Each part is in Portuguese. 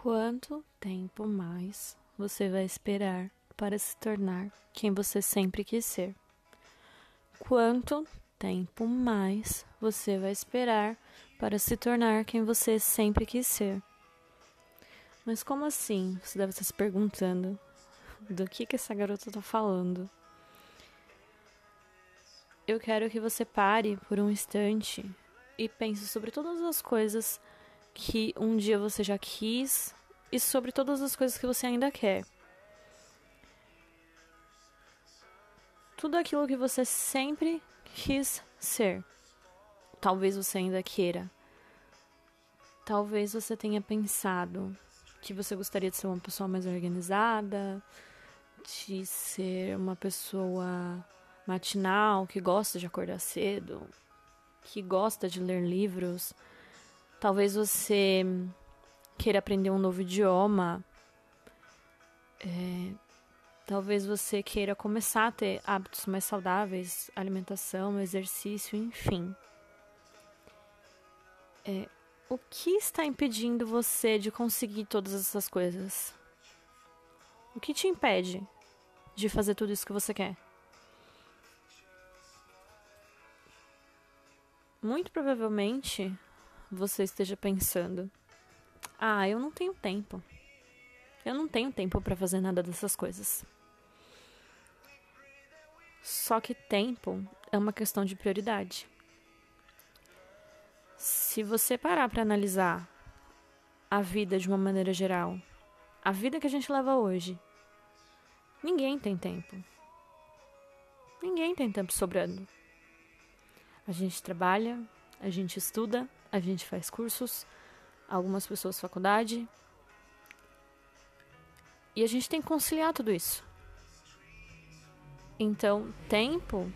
Quanto tempo mais você vai esperar para se tornar quem você sempre quis ser? Quanto tempo mais você vai esperar para se tornar quem você sempre quis ser? Mas como assim? Você deve estar se perguntando. Do que que essa garota está falando? Eu quero que você pare por um instante e pense sobre todas as coisas que um dia você já quis e sobre todas as coisas que você ainda quer. Tudo aquilo que você sempre quis ser. Talvez você ainda queira. Talvez você tenha pensado que você gostaria de ser uma pessoa mais organizada, de ser uma pessoa matinal, que gosta de acordar cedo, que gosta de ler livros. Talvez você queira aprender um novo idioma. É, talvez você queira começar a ter hábitos mais saudáveis, alimentação, exercício, enfim. É, o que está impedindo você de conseguir todas essas coisas? O que te impede de fazer tudo isso que você quer? Muito provavelmente você esteja pensando: ah, eu não tenho tempo. Eu não tenho tempo para fazer nada dessas coisas. Só que tempo é uma questão de prioridade. Se você parar para analisar a vida de uma maneira geral, a vida que a gente leva hoje, ninguém tem tempo. Ninguém tem tempo sobrando. A gente trabalha, a gente estuda, a gente faz cursos, algumas pessoas faculdade. E a gente tem que conciliar tudo isso. Então, tempo.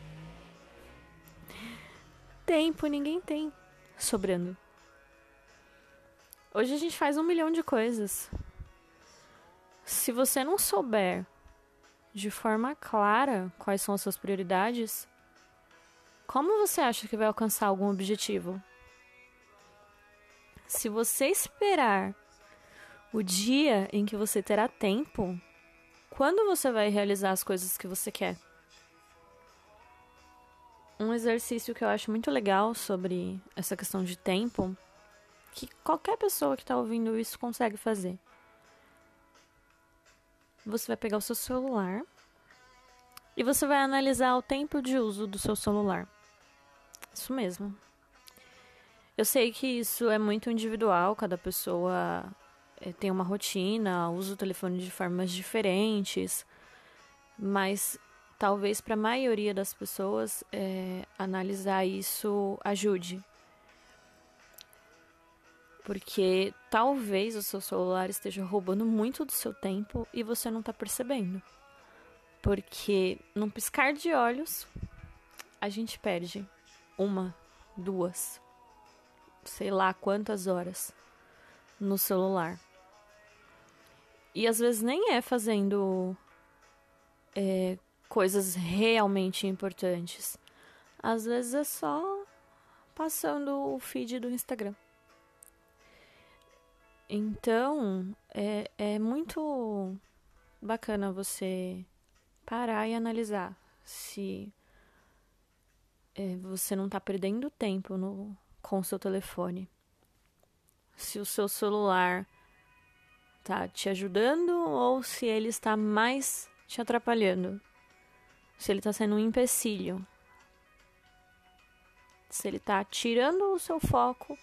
Tempo ninguém tem sobrando. Hoje a gente faz um milhão de coisas. Se você não souber de forma clara quais são as suas prioridades, como você acha que vai alcançar algum objetivo? Se você esperar o dia em que você terá tempo, quando você vai realizar as coisas que você quer? Um exercício que eu acho muito legal sobre essa questão de tempo, que qualquer pessoa que está ouvindo isso consegue fazer. Você vai pegar o seu celular e você vai analisar o tempo de uso do seu celular. Isso mesmo. Eu sei que isso é muito individual, cada pessoa é, tem uma rotina, usa o telefone de formas diferentes, mas talvez para a maioria das pessoas é, analisar isso ajude. Porque talvez o seu celular esteja roubando muito do seu tempo e você não está percebendo. Porque num piscar de olhos, a gente perde uma, duas, sei lá quantas horas no celular. E às vezes nem é fazendo é, coisas realmente importantes. Às vezes é só passando o feed do Instagram. Então, é, é muito bacana você parar e analisar se é, você não está perdendo tempo no, com o seu telefone. Se o seu celular está te ajudando ou se ele está mais te atrapalhando. Se ele está sendo um empecilho. Se ele está tirando o seu foco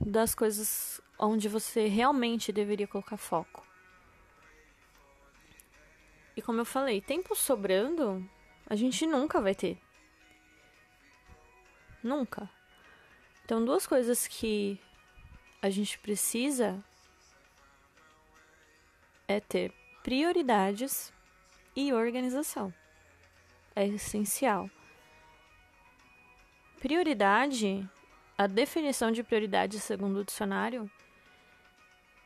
das coisas onde você realmente deveria colocar foco. E como eu falei, tempo sobrando, a gente nunca vai ter. Nunca. Então, duas coisas que a gente precisa é ter prioridades e organização. É essencial. Prioridade, a definição de prioridade segundo o dicionário,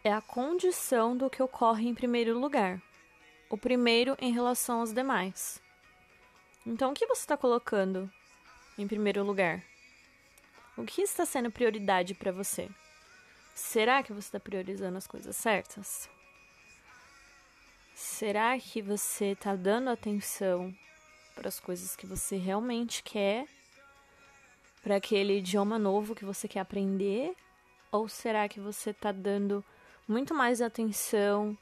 é a condição do que ocorre em primeiro lugar. O primeiro em relação aos demais. Então, o que você está colocando em primeiro lugar? O que está sendo prioridade para você? Será que você está priorizando as coisas certas? Será que você está dando atenção para as coisas que você realmente quer? Para aquele idioma novo que você quer aprender? Ou será que você está dando muito mais atenção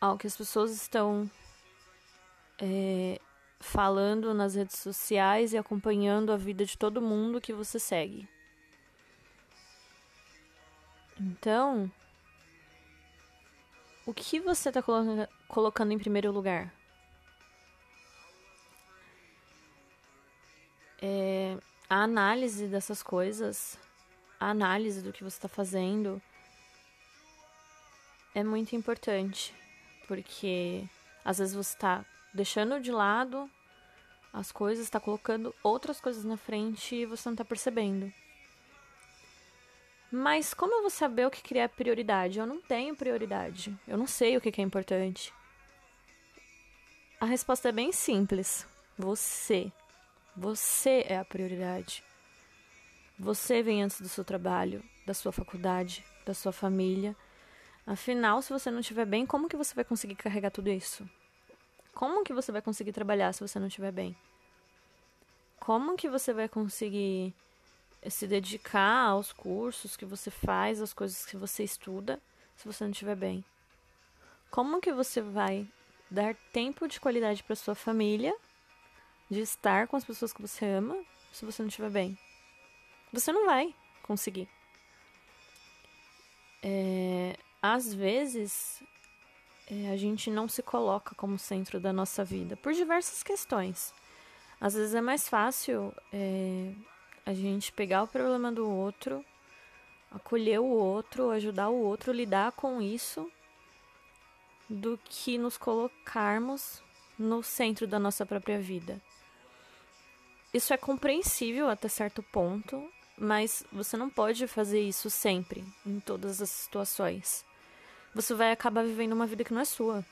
ao que as pessoas estão é, falando nas redes sociais e acompanhando a vida de todo mundo que você segue? Então, o que você está colo colocando em primeiro lugar? É, a análise dessas coisas, a análise do que você está fazendo é muito importante, porque às vezes você está deixando de lado as coisas, está colocando outras coisas na frente e você não está percebendo. Mas como eu vou saber o que criar prioridade? Eu não tenho prioridade. Eu não sei o que é importante. A resposta é bem simples. Você. Você é a prioridade. Você vem antes do seu trabalho, da sua faculdade, da sua família. Afinal, se você não estiver bem, como que você vai conseguir carregar tudo isso? Como que você vai conseguir trabalhar se você não estiver bem? Como que você vai conseguir se dedicar aos cursos que você faz, às coisas que você estuda, se você não estiver bem? Como que você vai dar tempo de qualidade para sua família, de estar com as pessoas que você ama, se você não estiver bem? Você não vai conseguir. É, às vezes, é, a gente não se coloca como centro da nossa vida por diversas questões. Às vezes é mais fácil é, a gente pegar o problema do outro, acolher o outro, ajudar o outro, lidar com isso, do que nos colocarmos no centro da nossa própria vida. Isso é compreensível até certo ponto, mas você não pode fazer isso sempre, em todas as situações. Você vai acabar vivendo uma vida que não é sua.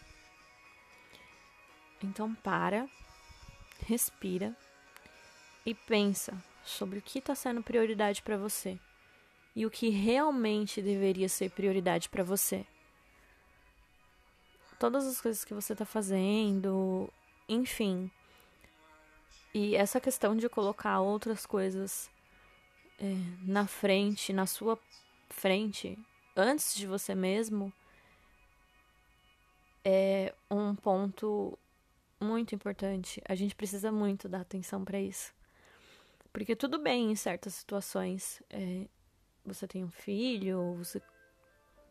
Então para, respira e pensa sobre o que está sendo prioridade para você e o que realmente deveria ser prioridade para você. Todas as coisas que você está fazendo, enfim. E essa questão de colocar outras coisas é, na frente, na sua frente, antes de você mesmo, é um ponto muito importante. A gente precisa muito dar atenção para isso. Porque tudo bem em certas situações. É, você tem um filho, você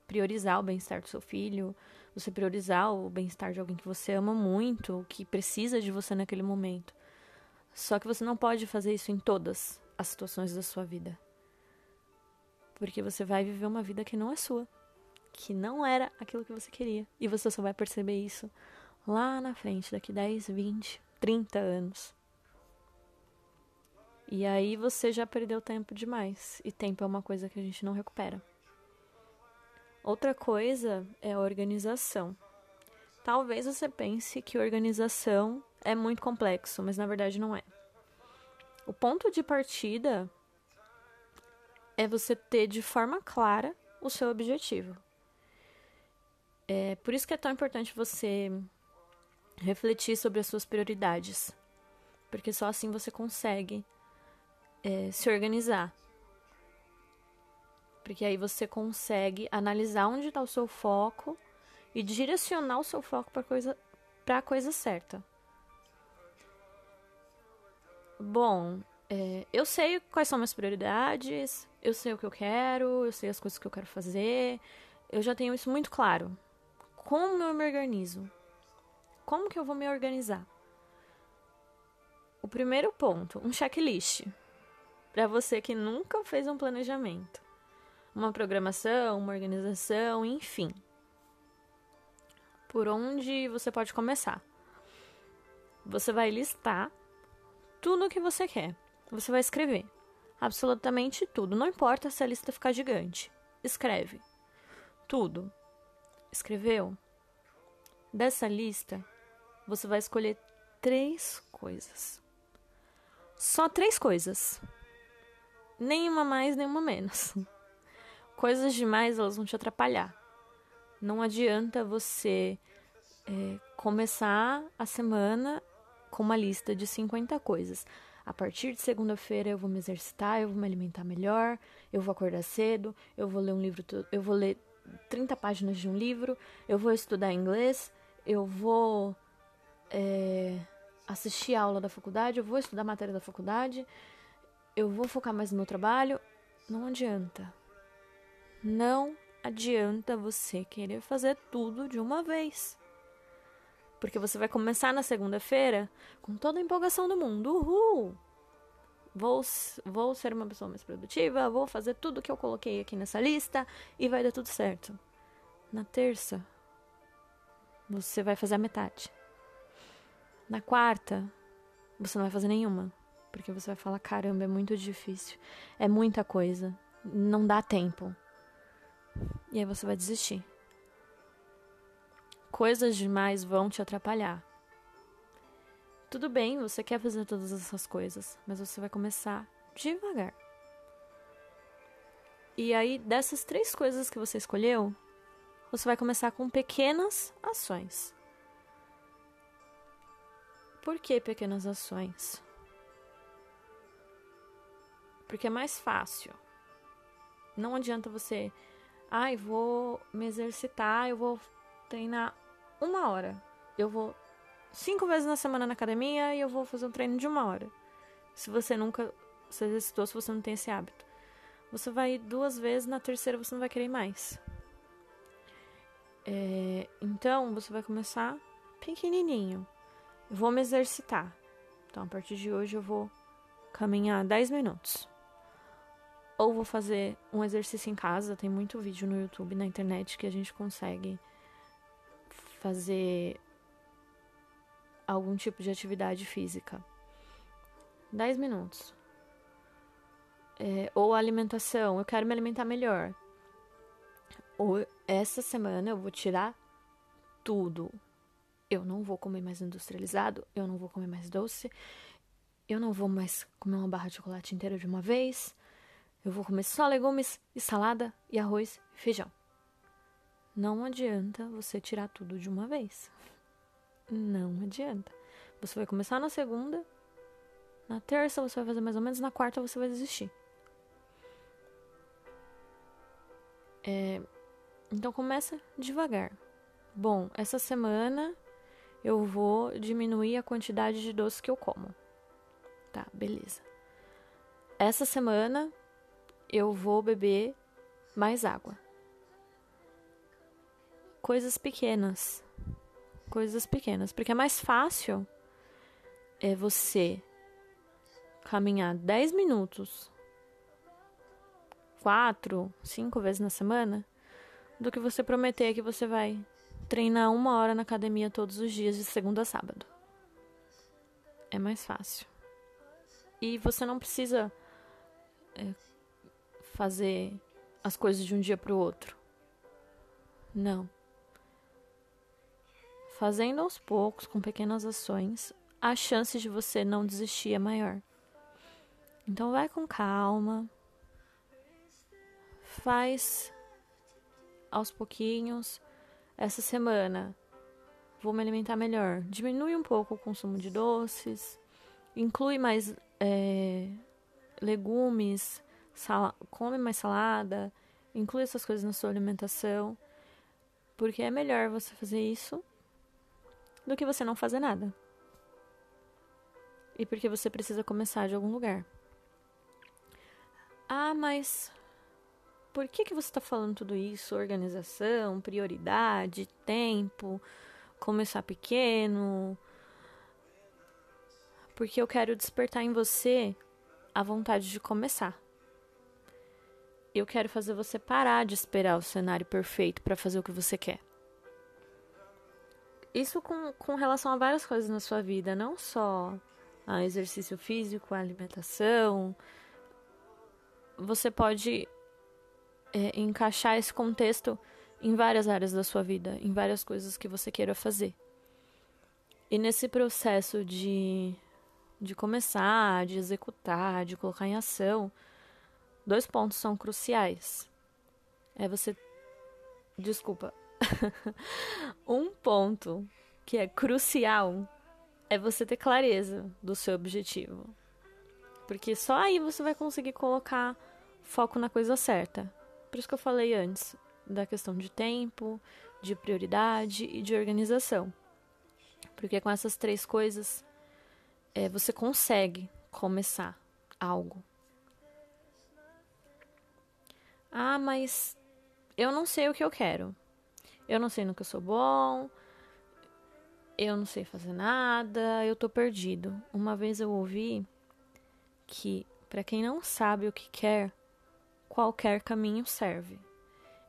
priorizar o bem-estar do seu filho, você priorizar o bem-estar de alguém que você ama muito, que precisa de você naquele momento. Só que você não pode fazer isso em todas as situações da sua vida. Porque você vai viver uma vida que não é sua, que não era aquilo que você queria. E você só vai perceber isso lá na frente, daqui 10, 20, 30 anos. E aí você já perdeu tempo demais. E tempo é uma coisa que a gente não recupera. Outra coisa é a organização. Talvez você pense que organização é muito complexo, mas na verdade não é. O ponto de partida é você ter de forma clara o seu objetivo. É por isso que é tão importante você refletir sobre as suas prioridades, porque só assim você consegue é, se organizar. Porque aí você consegue analisar onde está o seu foco e direcionar o seu foco para coisa, a coisa certa. Bom, é, eu sei quais são minhas prioridades, eu sei o que eu quero, eu sei as coisas que eu quero fazer, eu já tenho isso muito claro. Como eu me organizo? Como que eu vou me organizar? O primeiro ponto, um checklist para você que nunca fez um planejamento, uma programação, uma organização, enfim. Por onde você pode começar? Você vai listar tudo o que você quer. Você vai escrever absolutamente tudo, não importa se a lista ficar gigante. Escreve tudo. Escreveu? Dessa lista, você vai escolher três coisas. Só três coisas nenhuma mais, nenhuma menos. coisas demais elas vão te atrapalhar. Não adianta você é, começar a semana com uma lista de 50 coisas. A partir de segunda-feira eu vou me exercitar, eu vou me alimentar melhor, eu vou acordar cedo, eu vou ler um livro, eu vou ler 30 páginas de um livro, eu vou estudar inglês, eu vou é, assistir a aula da faculdade, eu vou estudar matéria da faculdade, eu vou focar mais no meu trabalho. Não adianta. Não adianta você querer fazer tudo de uma vez. Porque você vai começar na segunda-feira com toda a empolgação do mundo. Uhul! Vou, vou ser uma pessoa mais produtiva, vou fazer tudo que eu coloquei aqui nessa lista e vai dar tudo certo. Na terça, você vai fazer a metade. Na quarta, você não vai fazer nenhuma. Porque você vai falar: caramba, é muito difícil. É muita coisa. Não dá tempo. E aí você vai desistir. Coisas demais vão te atrapalhar. Tudo bem, você quer fazer todas essas coisas, mas você vai começar devagar. E aí, dessas três coisas que você escolheu, você vai começar com pequenas ações. Por que pequenas ações? Porque é mais fácil. Não adianta você, ai, ah, vou me exercitar, eu vou treinar uma hora. Eu vou cinco vezes na semana na academia e eu vou fazer um treino de uma hora. Se você nunca se exercitou, se você não tem esse hábito. Você vai duas vezes, na terceira você não vai querer mais. É, então, você vai começar pequenininho. Eu vou me exercitar. Então, a partir de hoje, eu vou caminhar 10 minutos. Ou vou fazer um exercício em casa. Tem muito vídeo no YouTube, na internet, que a gente consegue fazer algum tipo de atividade física. 10 minutos. É, ou alimentação, eu quero me alimentar melhor. Ou essa semana eu vou tirar tudo. Eu não vou comer mais industrializado, eu não vou comer mais doce, eu não vou mais comer uma barra de chocolate inteira de uma vez. Eu vou comer só legumes e salada e arroz e feijão. Não adianta você tirar tudo de uma vez. Não adianta. Você vai começar na segunda, na terça você vai fazer mais ou menos, na quarta você vai desistir. É, então começa devagar. Bom, essa semana eu vou diminuir a quantidade de doce que eu como. Tá, beleza. Essa semana eu vou beber mais água. Coisas pequenas coisas pequenas, porque é mais fácil é você caminhar 10 minutos, quatro, cinco vezes na semana, do que você prometer que você vai treinar uma hora na academia todos os dias, de segunda a sábado. É mais fácil. E você não precisa é, fazer as coisas de um dia para o outro. Não. Fazendo aos poucos, com pequenas ações, a chance de você não desistir é maior. Então vai com calma. Faz aos pouquinhos. Essa semana vou me alimentar melhor. Diminui um pouco o consumo de doces. Inclui mais é, legumes. come mais salada. Inclui essas coisas na sua alimentação. Porque é melhor você fazer isso do que você não fazer nada. E porque você precisa começar de algum lugar. Ah, mas por que, que você está falando tudo isso? Organização, prioridade, tempo, começar pequeno. Porque eu quero despertar em você a vontade de começar. Eu quero fazer você parar de esperar o cenário perfeito para fazer o que você quer isso com, com relação a várias coisas na sua vida, não só a exercício físico, a alimentação. Você pode é, encaixar esse contexto em várias áreas da sua vida, em várias coisas que você queira fazer. E nesse processo de, de começar, de executar, de colocar em ação, dois pontos são cruciais. é você. Desculpa. um ponto que é crucial é você ter clareza do seu objetivo. Porque só aí você vai conseguir colocar foco na coisa certa. Por isso que eu falei antes da questão de tempo, de prioridade e de organização. Porque com essas três coisas é, você consegue começar algo. Ah, mas eu não sei o que eu quero. Eu não sei no que eu sou bom. Eu não sei fazer nada. Eu tô perdido. Uma vez eu ouvi que para quem não sabe o que quer, qualquer caminho serve.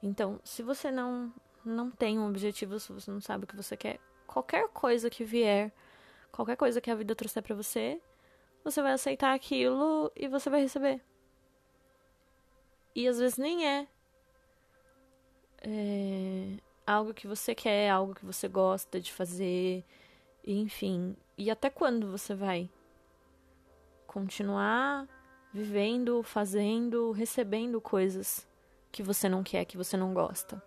Então, se você não não tem um objetivo, se você não sabe o que você quer, qualquer coisa que vier, qualquer coisa que a vida trouxer para você, você vai aceitar aquilo e você vai receber. E às vezes nem é, é algo que você quer, algo que você gosta de fazer, enfim. E até quando você vai continuar vivendo, fazendo, recebendo coisas que você não quer, que você não gosta?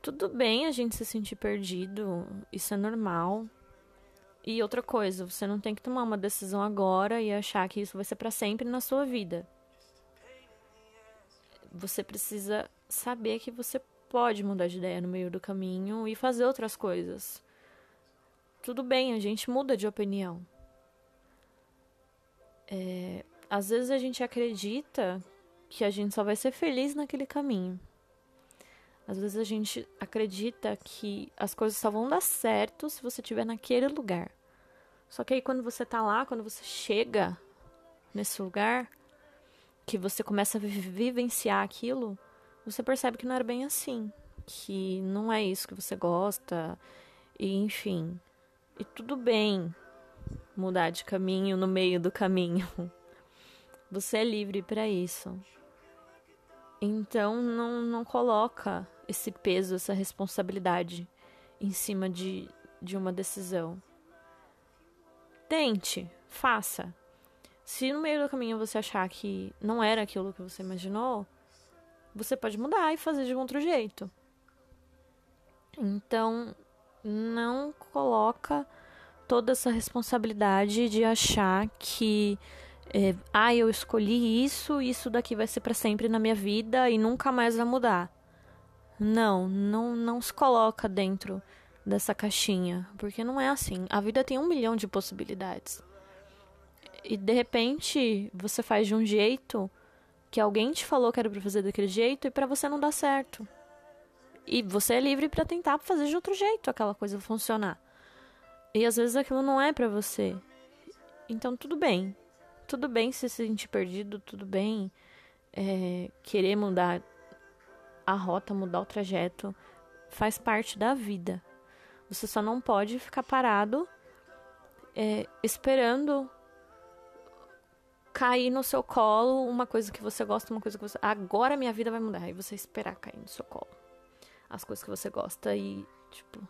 Tudo bem a gente se sentir perdido, isso é normal. E outra coisa, você não tem que tomar uma decisão agora e achar que isso vai ser para sempre na sua vida. Você precisa saber que você pode mudar de ideia no meio do caminho e fazer outras coisas. Tudo bem, a gente muda de opinião. É, às vezes a gente acredita que a gente só vai ser feliz naquele caminho. Às vezes a gente acredita que as coisas só vão dar certo se você estiver naquele lugar. Só que aí quando você tá lá, quando você chega nesse lugar, que você começa a vivenciar aquilo, você percebe que não era bem assim, que não é isso que você gosta, e enfim. E tudo bem mudar de caminho no meio do caminho. Você é livre para isso. Então não, não coloca esse peso, essa responsabilidade em cima de, de uma decisão. Tente, faça. Se no meio do caminho você achar que não era aquilo que você imaginou, você pode mudar e fazer de um outro jeito. Então, não coloca toda essa responsabilidade de achar que é, ah, eu escolhi isso, isso daqui vai ser para sempre na minha vida e nunca mais vai mudar. Não, não, não se coloca dentro dessa caixinha, porque não é assim. A vida tem um milhão de possibilidades. E de repente você faz de um jeito que alguém te falou que era para fazer daquele jeito e para você não dá certo. E você é livre para tentar fazer de outro jeito aquela coisa funcionar. E às vezes aquilo não é para você. Então tudo bem. Tudo bem se sentir perdido, tudo bem é, querer mudar a rota, mudar o trajeto. Faz parte da vida. Você só não pode ficar parado é, esperando cair no seu colo uma coisa que você gosta, uma coisa que você. Agora minha vida vai mudar. E você esperar cair no seu colo as coisas que você gosta e, tipo.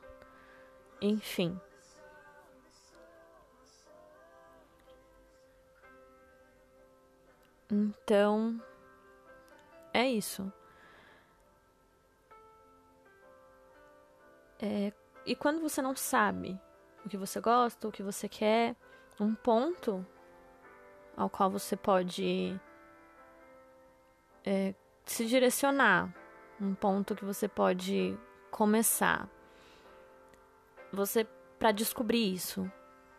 Enfim. Então. É isso. É, e quando você não sabe o que você gosta, o que você quer, um ponto ao qual você pode é, se direcionar, um ponto que você pode começar. Você para descobrir isso,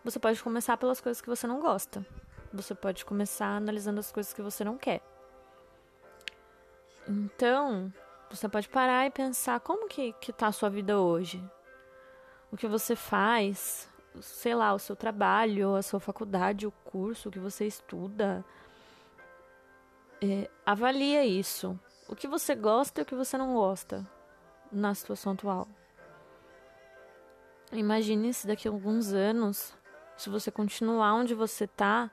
você pode começar pelas coisas que você não gosta. Você pode começar analisando as coisas que você não quer. Então, você pode parar e pensar como que, que tá a sua vida hoje. O que você faz, sei lá, o seu trabalho, a sua faculdade, o curso que você estuda. É, avalia isso. O que você gosta e o que você não gosta na situação atual. Imagine se daqui a alguns anos, se você continuar onde você está,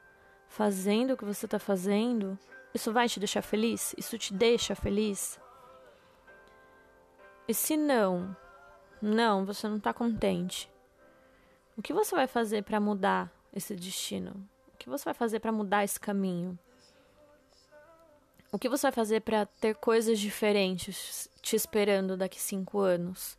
fazendo o que você está fazendo, isso vai te deixar feliz? Isso te deixa feliz? E se não, não, você não está contente. O que você vai fazer para mudar esse destino? O que você vai fazer para mudar esse caminho? O que você vai fazer para ter coisas diferentes te esperando daqui cinco anos?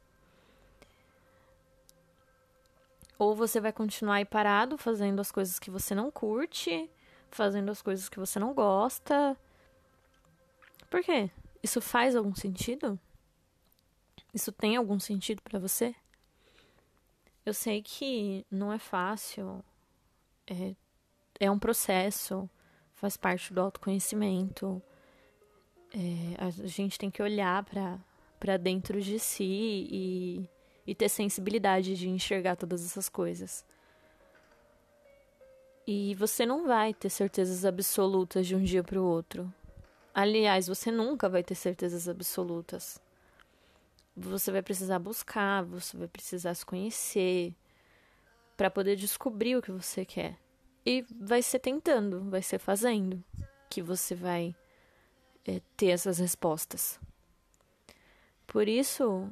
Ou você vai continuar aí parado fazendo as coisas que você não curte, fazendo as coisas que você não gosta. Por quê? Isso faz algum sentido? Isso tem algum sentido para você? Eu sei que não é fácil, é, é um processo, faz parte do autoconhecimento. É, a gente tem que olhar para dentro de si e e ter sensibilidade de enxergar todas essas coisas. E você não vai ter certezas absolutas de um dia para o outro. Aliás, você nunca vai ter certezas absolutas. Você vai precisar buscar, você vai precisar se conhecer para poder descobrir o que você quer. E vai ser tentando, vai ser fazendo que você vai é, ter essas respostas. Por isso,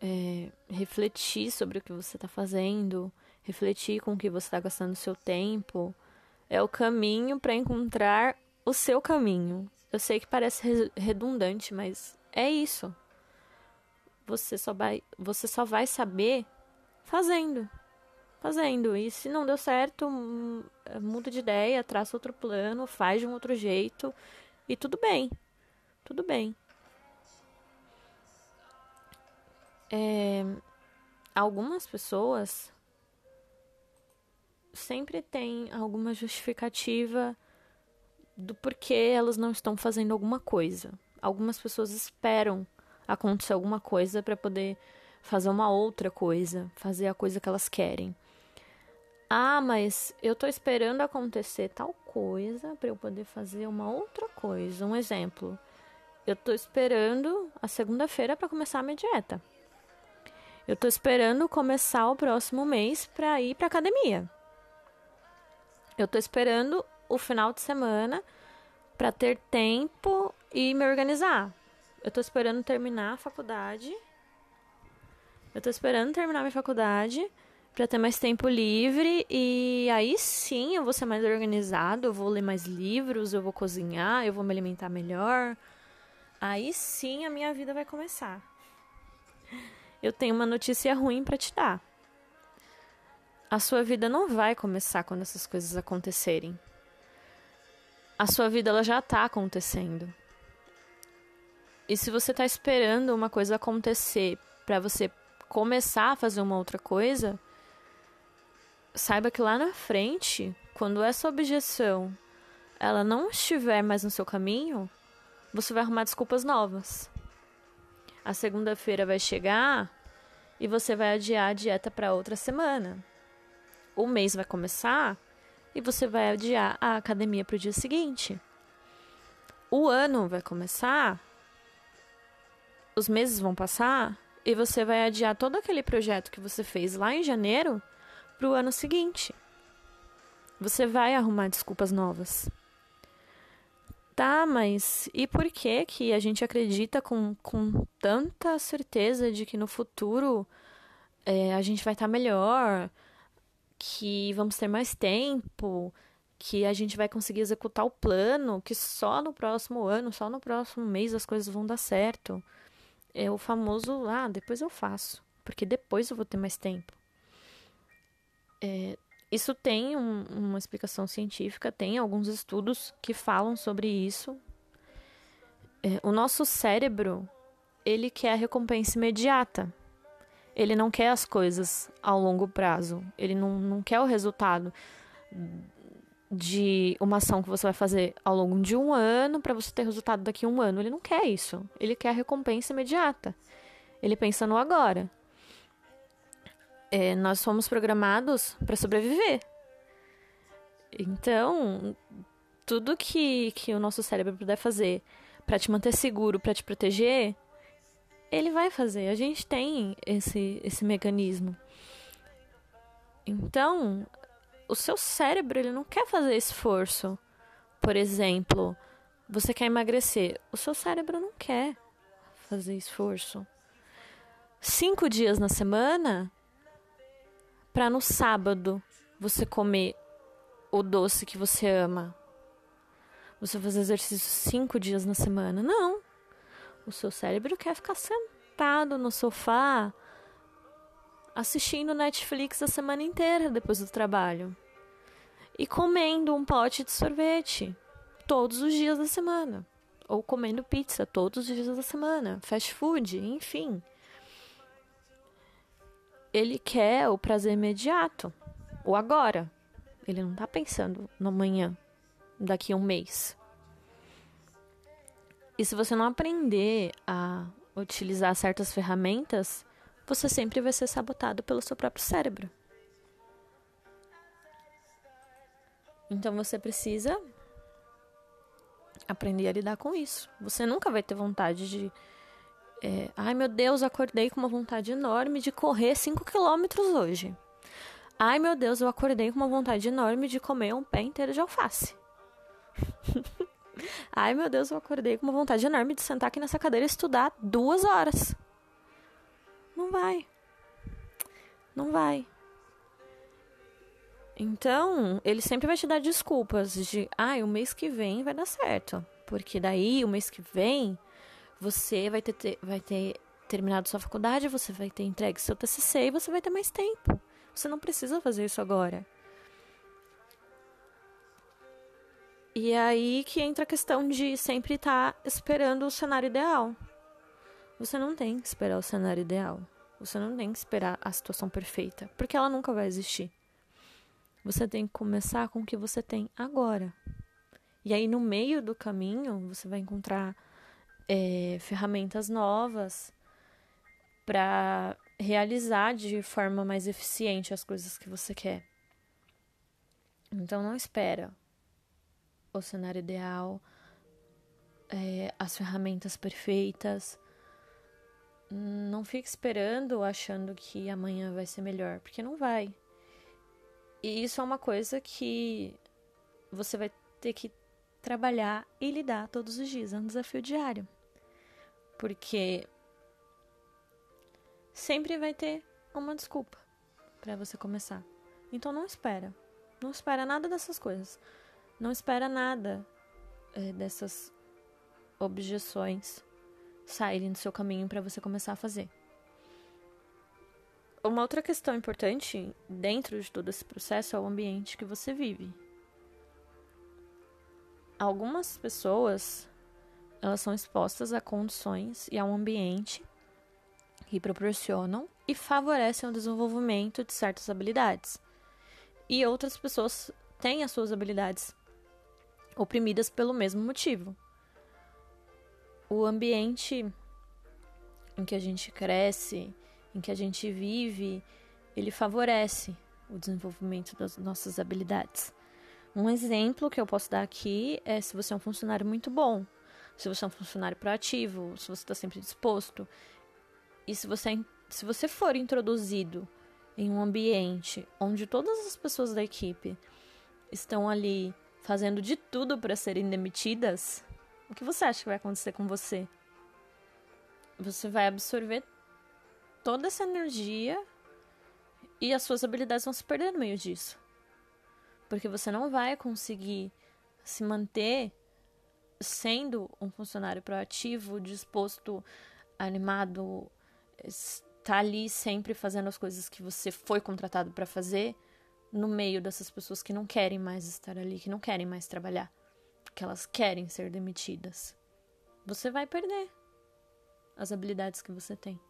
é, refletir sobre o que você está fazendo, refletir com o que você está gastando seu tempo, é o caminho para encontrar o seu caminho. Eu sei que parece redundante, mas é isso. Você só vai, você só vai saber fazendo. Fazendo. E se não deu certo, muda de ideia, traça outro plano, faz de um outro jeito e tudo bem. Tudo bem. é, algumas pessoas sempre têm alguma justificativa do porquê elas não estão fazendo alguma coisa. Algumas pessoas esperam acontecer alguma coisa para poder fazer uma outra coisa, fazer a coisa que elas querem. Ah, mas eu tô esperando acontecer tal coisa para eu poder fazer uma outra coisa. Um exemplo. Eu tô esperando a segunda-feira para começar a minha dieta. Eu tô esperando começar o próximo mês para ir para academia. Eu tô esperando o final de semana para ter tempo e me organizar. Eu tô esperando terminar a faculdade. Eu tô esperando terminar minha faculdade para ter mais tempo livre e aí sim eu vou ser mais organizado, eu vou ler mais livros, eu vou cozinhar, eu vou me alimentar melhor. Aí sim a minha vida vai começar eu tenho uma notícia ruim para te dar. A sua vida não vai começar quando essas coisas acontecerem. A sua vida ela já está acontecendo. E se você está esperando uma coisa acontecer para você começar a fazer uma outra coisa, saiba que lá na frente, quando essa objeção ela não estiver mais no seu caminho, você vai arrumar desculpas novas. A segunda-feira vai chegar e você vai adiar a dieta para outra semana. O mês vai começar e você vai adiar a academia para o dia seguinte. O ano vai começar, os meses vão passar e você vai adiar todo aquele projeto que você fez lá em janeiro para o ano seguinte. Você vai arrumar desculpas novas. Tá, mas e por que que a gente acredita com, com tanta certeza de que no futuro é, a gente vai estar tá melhor, que vamos ter mais tempo, que a gente vai conseguir executar o plano, que só no próximo ano, só no próximo mês as coisas vão dar certo? É o famoso, ah, depois eu faço, porque depois eu vou ter mais tempo. É, isso tem um, uma explicação científica, tem alguns estudos que falam sobre isso. É, o nosso cérebro, ele quer a recompensa imediata. Ele não quer as coisas ao longo prazo. Ele não, não quer o resultado de uma ação que você vai fazer ao longo de um ano para você ter resultado daqui a um ano. Ele não quer isso. Ele quer a recompensa imediata. Ele pensa no agora é, nós fomos programados para sobreviver. Então, tudo que, que o nosso cérebro puder fazer para te manter seguro, para te proteger, ele vai fazer. A gente tem esse, esse mecanismo. Então, o seu cérebro ele não quer fazer esforço. Por exemplo, você quer emagrecer. O seu cérebro não quer fazer esforço. Cinco dias na semana para no sábado você comer o doce que você ama. você fazer exercício cinco dias na semana. Não. O seu cérebro quer ficar sentado no sofá assistindo Netflix a semana inteira depois do trabalho e comendo um pote de sorvete todos os dias da semana ou comendo pizza todos os dias da semana, fast food, enfim. Ele quer o prazer imediato, o agora. Ele não tá pensando no amanhã, daqui a um mês. E se você não aprender a utilizar certas ferramentas, você sempre vai ser sabotado pelo seu próprio cérebro. Então você precisa aprender a lidar com isso. Você nunca vai ter vontade de. É, Ai meu Deus, acordei com uma vontade enorme de correr 5 quilômetros hoje. Ai meu Deus, eu acordei com uma vontade enorme de comer um pé inteiro de alface. Ai meu Deus, eu acordei com uma vontade enorme de sentar aqui nessa cadeira e estudar duas horas. Não vai. Não vai. Então, ele sempre vai te dar desculpas de, ah, o mês que vem vai dar certo. Porque daí, o mês que vem, você vai ter, vai ter terminado sua faculdade, você vai ter entregue seu TCC e você vai ter mais tempo. Você não precisa fazer isso agora. E é aí que entra a questão de sempre estar tá esperando o cenário ideal. Você não tem que esperar o cenário ideal. Você não tem que esperar a situação perfeita, porque ela nunca vai existir. Você tem que começar com o que você tem agora. E aí, no meio do caminho, você vai encontrar é, ferramentas novas para realizar de forma mais eficiente as coisas que você quer. Então, não espera o cenário ideal, é, as ferramentas perfeitas. Não fique esperando achando que amanhã vai ser melhor, porque não vai. E isso é uma coisa que você vai ter que trabalhar e lidar todos os dias. É um desafio diário. Porque sempre vai ter uma desculpa para você começar. Então não espera. Não espera nada dessas coisas. Não espera nada é, dessas objeções saírem do seu caminho para você começar a fazer. Uma outra questão importante dentro de todo esse processo é o ambiente que você vive. Algumas pessoas elas são expostas a condições e a um ambiente que proporcionam e favorecem o desenvolvimento de certas habilidades. E outras pessoas têm as suas habilidades oprimidas pelo mesmo motivo. O ambiente em que a gente cresce, em que a gente vive, ele favorece o desenvolvimento das nossas habilidades. Um exemplo que eu posso dar aqui é se você é um funcionário muito bom, se você é um funcionário proativo, se você está sempre disposto, e se você, é se você for introduzido em um ambiente onde todas as pessoas da equipe estão ali fazendo de tudo para serem demitidas, o que você acha que vai acontecer com você? Você vai absorver toda essa energia e as suas habilidades vão se perder no meio disso. Porque você não vai conseguir se manter sendo um funcionário proativo, disposto, animado, está ali sempre fazendo as coisas que você foi contratado para fazer, no meio dessas pessoas que não querem mais estar ali, que não querem mais trabalhar, que elas querem ser demitidas. Você vai perder as habilidades que você tem.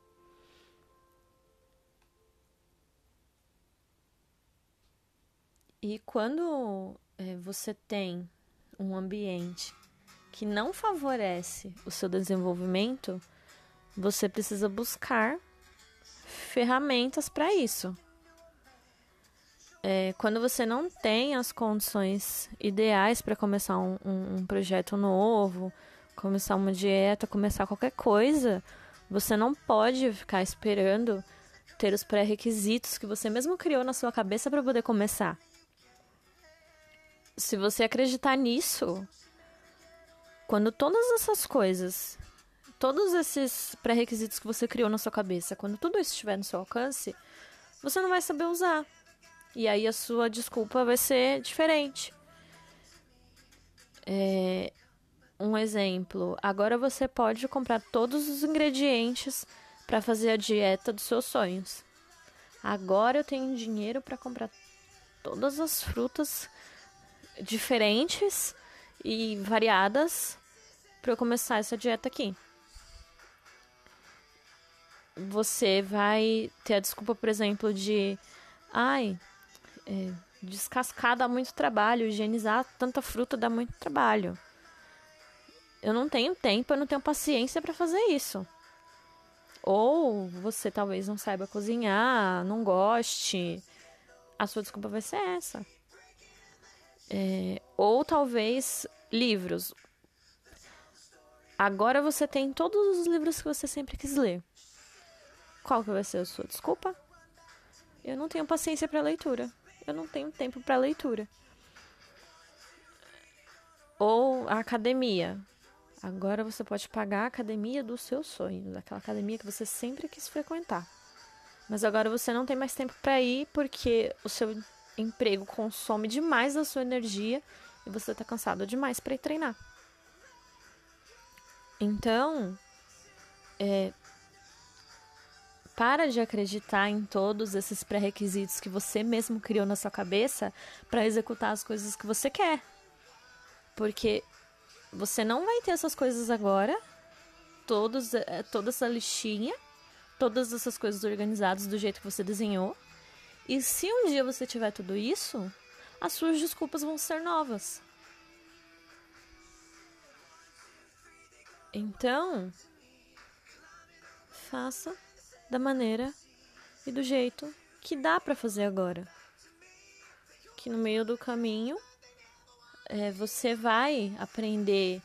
E quando é, você tem um ambiente que não favorece o seu desenvolvimento, você precisa buscar ferramentas para isso. É, quando você não tem as condições ideais para começar um, um, um projeto novo, começar uma dieta, começar qualquer coisa, você não pode ficar esperando ter os pré-requisitos que você mesmo criou na sua cabeça para poder começar se você acreditar nisso, quando todas essas coisas, todos esses pré-requisitos que você criou na sua cabeça, quando tudo isso estiver no seu alcance, você não vai saber usar. E aí a sua desculpa vai ser diferente. É, um exemplo, agora você pode comprar todos os ingredientes para fazer a dieta dos seus sonhos. Agora eu tenho dinheiro para comprar todas as frutas diferentes e variadas para eu começar essa dieta aqui. Você vai ter a desculpa, por exemplo, de ai, é, descascar dá muito trabalho, higienizar tanta fruta dá muito trabalho. Eu não tenho tempo, eu não tenho paciência para fazer isso. Ou você talvez não saiba cozinhar, não goste. A sua desculpa vai ser essa. É, ou talvez livros. Agora você tem todos os livros que você sempre quis ler. Qual que vai ser a sua desculpa? Eu não tenho paciência para leitura. Eu não tenho tempo para leitura. Ou a academia. Agora você pode pagar a academia dos seus sonhos, aquela academia que você sempre quis frequentar. Mas agora você não tem mais tempo para ir porque o seu emprego consome demais da sua energia e você está cansado demais para ir treinar. Então, é, para de acreditar em todos esses pré-requisitos que você mesmo criou na sua cabeça para executar as coisas que você quer. Porque você não vai ter essas coisas agora, todos, eh, toda essa listinha, todas essas coisas organizadas do jeito que você desenhou. E se um dia você tiver tudo isso, as suas desculpas vão ser novas. Então, faça da maneira e do jeito que dá para fazer agora. Que no meio do caminho é, você vai aprender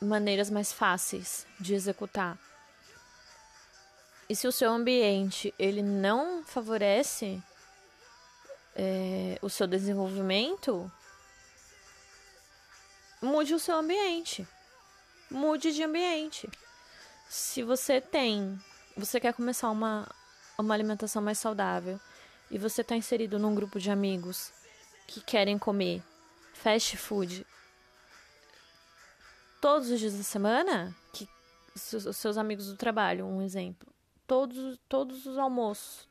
maneiras mais fáceis de executar. E se o seu ambiente ele não favorece é, o seu desenvolvimento, mude o seu ambiente. Mude de ambiente. Se você tem, você quer começar uma, uma alimentação mais saudável e você está inserido num grupo de amigos que querem comer fast food todos os dias da semana, que os seus amigos do trabalho, um exemplo, todos, todos os almoços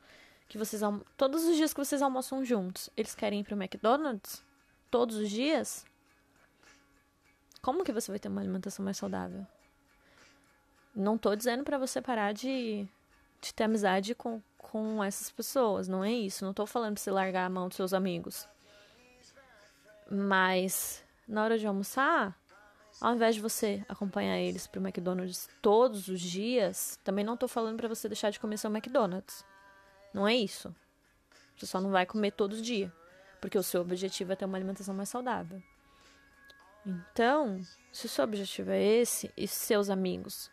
que vocês todos os dias que vocês almoçam juntos, eles querem ir pro McDonald's todos os dias? Como que você vai ter uma alimentação mais saudável? Não tô dizendo para você parar de, de ter amizade com, com essas pessoas, não é isso. Não tô falando pra você largar a mão dos seus amigos. Mas na hora de almoçar, ao invés de você acompanhar eles pro McDonald's todos os dias, também não tô falando para você deixar de comer seu McDonald's. Não é isso. Você só não vai comer todos os dias, porque o seu objetivo é ter uma alimentação mais saudável. Então, se o seu objetivo é esse e seus amigos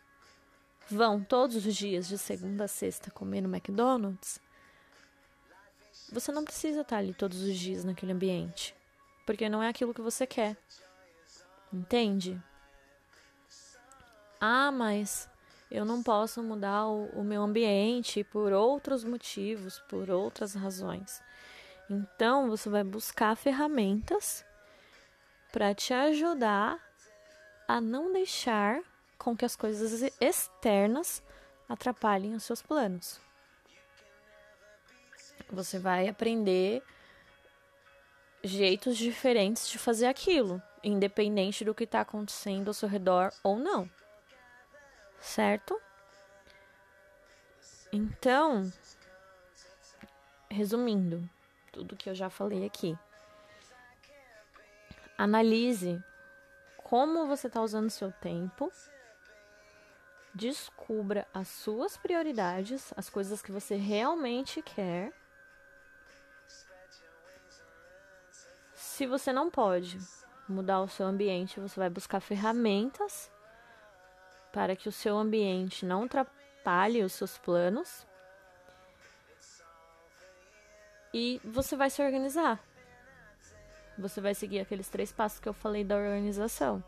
vão todos os dias de segunda a sexta comer no McDonald's, você não precisa estar ali todos os dias naquele ambiente porque não é aquilo que você quer. Entende? Ah, mas eu não posso mudar o, o meu ambiente por outros motivos, por outras razões. Então você vai buscar ferramentas para te ajudar a não deixar com que as coisas externas atrapalhem os seus planos. Você vai aprender jeitos diferentes de fazer aquilo, independente do que está acontecendo ao seu redor ou não. Certo? Então, resumindo tudo que eu já falei aqui, analise como você está usando seu tempo, descubra as suas prioridades, as coisas que você realmente quer Se você não pode mudar o seu ambiente, você vai buscar ferramentas para que o seu ambiente não atrapalhe os seus planos. E você vai se organizar. Você vai seguir aqueles três passos que eu falei da organização.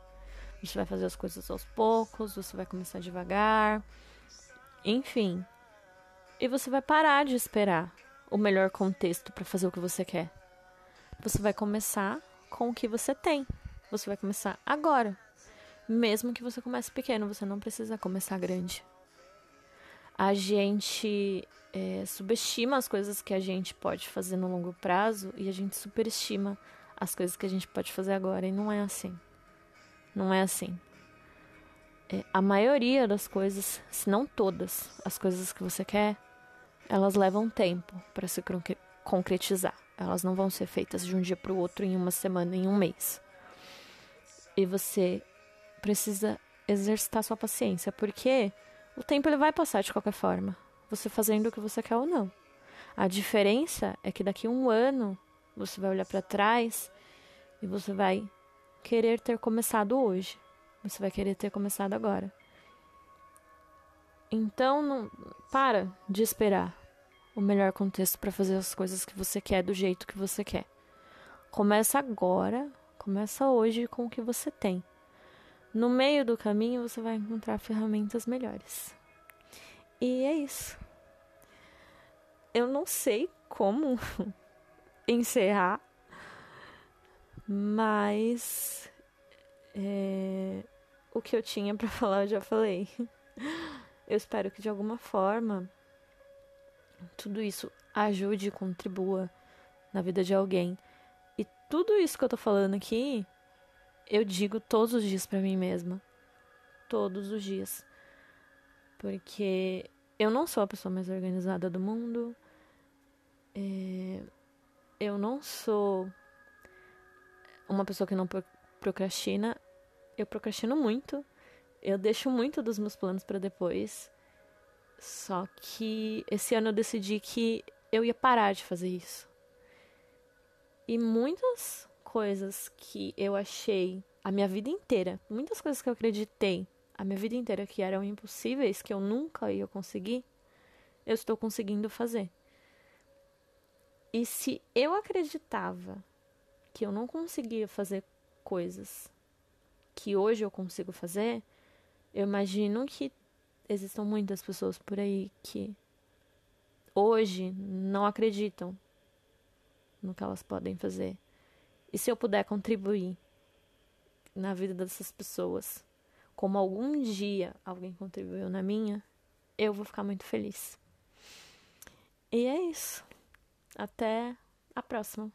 Você vai fazer as coisas aos poucos, você vai começar devagar. Enfim. E você vai parar de esperar o melhor contexto para fazer o que você quer. Você vai começar com o que você tem. você vai começar agora. Mesmo que você comece pequeno, você não precisa começar grande. A gente é, subestima as coisas que a gente pode fazer no longo prazo e a gente superestima as coisas que a gente pode fazer agora. E não é assim. Não é assim. É, a maioria das coisas, se não todas, as coisas que você quer, elas levam tempo para se concretizar. Elas não vão ser feitas de um dia para o outro, em uma semana, em um mês. E você precisa exercitar sua paciência, porque o tempo ele vai passar de qualquer forma, você fazendo o que você quer ou não. A diferença é que daqui a um ano você vai olhar para trás e você vai querer ter começado hoje. Você vai querer ter começado agora. Então, não para de esperar o melhor contexto para fazer as coisas que você quer do jeito que você quer. Começa agora, começa hoje com o que você tem. No meio do caminho você vai encontrar ferramentas melhores. E é isso. Eu não sei como encerrar, mas é, o que eu tinha para falar eu já falei. Eu espero que de alguma forma tudo isso ajude e contribua na vida de alguém. E tudo isso que eu tô falando aqui, eu digo todos os dias para mim mesma. Todos os dias. Porque eu não sou a pessoa mais organizada do mundo. É, eu não sou uma pessoa que não procrastina. Eu procrastino muito. Eu deixo muito dos meus planos para depois. Só que esse ano eu decidi que eu ia parar de fazer isso. E muitas coisas que eu achei a minha vida inteira, muitas coisas que eu acreditei a minha vida inteira que eram impossíveis, que eu nunca ia conseguir, eu estou conseguindo fazer. E se eu acreditava que eu não conseguia fazer coisas que hoje eu consigo fazer, eu imagino que existam muitas pessoas por aí que hoje não acreditam no que elas podem fazer. E se eu puder contribuir na vida dessas pessoas, como algum dia alguém contribuiu na minha, eu vou ficar muito feliz. E é isso. Até a próxima.